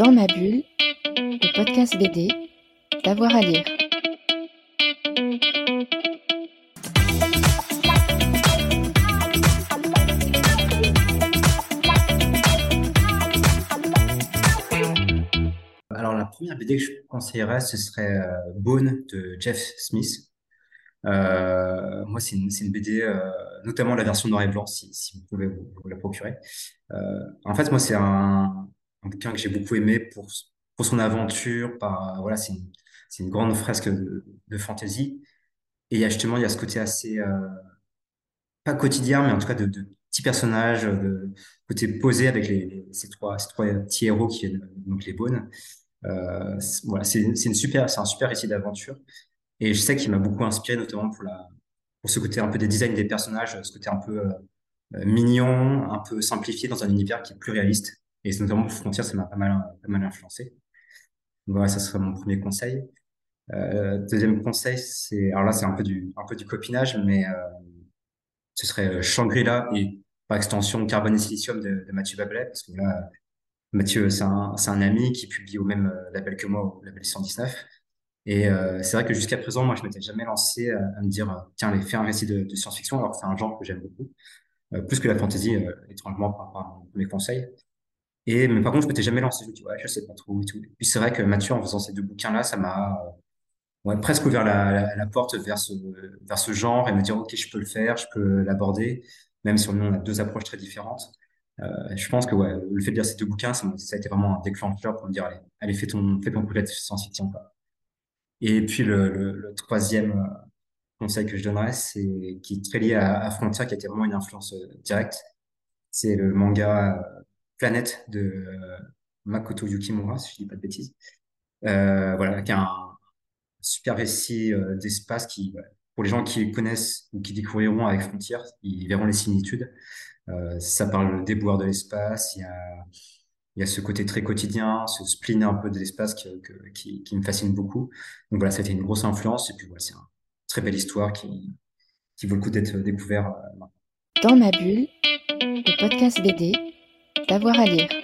Dans ma bulle, le podcast BD, d'avoir à lire. Alors la première BD que je conseillerais, ce serait euh, Bone de Jeff Smith. Euh, moi, c'est une, BD, euh, notamment la version noir et blanc, si, vous pouvez vous, vous la procurer. En fait, moi, c'est un bouquin que j'ai beaucoup aimé pour, pour son aventure. Voilà, c'est une, une grande fresque de, de fantasy. Et justement, il y a ce côté assez, euh, pas quotidien, mais en tout cas de, de petits personnages, de côté posé avec les, ces trois, ces trois petits héros qui viennent, donc les Bones. Euh, voilà, c'est une super, c'est un super récit d'aventure. Et je sais qu'il m'a beaucoup inspiré, notamment pour la, pour ce côté un peu des designs des personnages, ce côté un peu euh, euh, mignon, un peu simplifié dans un univers qui est plus réaliste. Et c'est notamment Frontier, ça m'a pas mal, influencé. Donc Voilà, ça serait mon premier conseil. Euh, deuxième conseil, c'est, alors là, c'est un peu du, copinage, mais euh, ce serait euh, Shangri-La et par extension Carbone et Silicium de, Mathieu Babelet, parce que là, Mathieu, c'est un, ami qui publie au même label que moi, au label 119. Et c'est vrai que jusqu'à présent, moi, je m'étais jamais lancé à, me dire, tiens, allez, fais un récit de, science-fiction, alors que c'est un genre que j'aime beaucoup, plus que la fantasy, étrangement, par rapport à mes conseils. Et, mais par contre, je m'étais jamais lancé, je me dis, ouais, je sais pas trop et tout. Puis c'est vrai que Mathieu, en faisant ces deux bouquins-là, ça m'a euh, ouais, presque ouvert la, la, porte vers ce, vers ce genre et me dire, OK, je peux le faire, je peux l'aborder, même si on a deux approches très différentes. Euh, je pense que ouais, le fait de lire ces deux bouquins, ça, a été vraiment un déclencheur pour me dire, allez, allez, fais ton, fais ton projet de science-fiction, quoi. Et puis le, le, le troisième euh, conseil que je donnerais, c'est qui est très lié à, à Frontier, qui a été vraiment une influence euh, directe. C'est le manga Planète de euh, Makoto Yukimura, si je dis pas de bêtises. Euh, voilà, qui est un super récit euh, d'espace qui, pour les gens qui connaissent ou qui découvriront avec Frontières, ils verront les similitudes. Ça parle des déboire de l'espace, il y a, ce côté très quotidien, ce spleen un peu de l'espace qui, me fascine beaucoup. Donc voilà, ça a été une grosse influence et puis voilà, c'est une très belle histoire qui, qui vaut le coup d'être découvert. maintenant. Dans ma bulle, le podcast BD, d'avoir à lire.